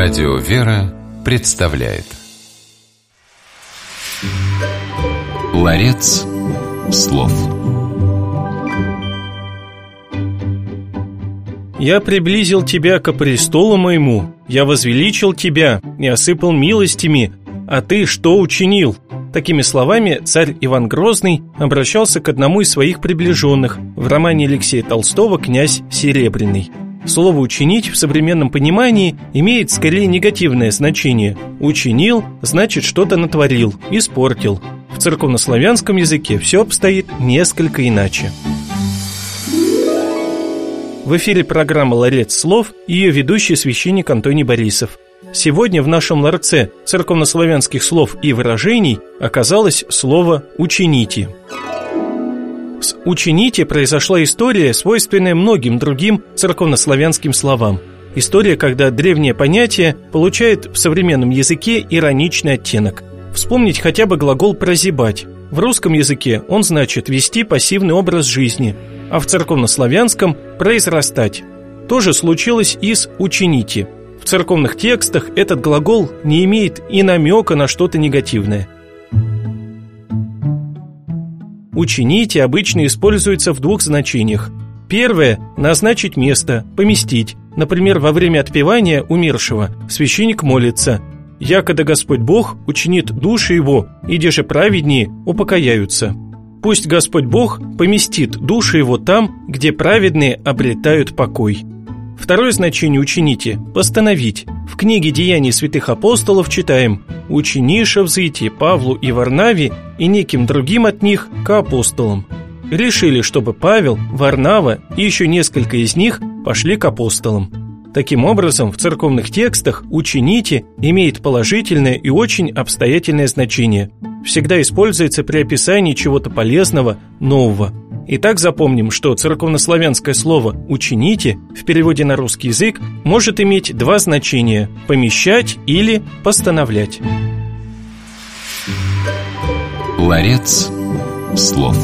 Радио «Вера» представляет Ларец слов «Я приблизил тебя ко престолу моему, я возвеличил тебя и осыпал милостями, а ты что учинил?» Такими словами царь Иван Грозный обращался к одному из своих приближенных в романе Алексея Толстого «Князь Серебряный». Слово «учинить» в современном понимании имеет скорее негативное значение. «Учинил» значит что-то натворил, испортил. В церковнославянском языке все обстоит несколько иначе. В эфире программа «Ларец слов» и ее ведущий священник Антоний Борисов. Сегодня в нашем ларце церковнославянских слов и выражений оказалось слово «учините». «Учините» произошла история, свойственная многим другим церковнославянским словам. История, когда древнее понятие получает в современном языке ироничный оттенок. Вспомнить хотя бы глагол «прозябать». В русском языке он значит «вести пассивный образ жизни», а в церковнославянском – «произрастать». То же случилось и с «учините». В церковных текстах этот глагол не имеет и намека на что-то негативное – «учините» обычно используется в двух значениях. Первое – назначить место, поместить. Например, во время отпевания умершего священник молится «Якода Господь Бог учинит души его, иди же праведнее упокояются». Пусть Господь Бог поместит души его там, где праведные обретают покой. Второе значение «учините» – «постановить». В книге «Деяний святых апостолов» читаем «Учениша взойти Павлу и Варнаве и неким другим от них к апостолам». Решили, чтобы Павел, Варнава и еще несколько из них пошли к апостолам. Таким образом, в церковных текстах «учините» имеет положительное и очень обстоятельное значение. Всегда используется при описании чего-то полезного, нового – Итак, запомним, что церковнославянское слово «учините» в переводе на русский язык может иметь два значения – помещать или постановлять. Ларец слов.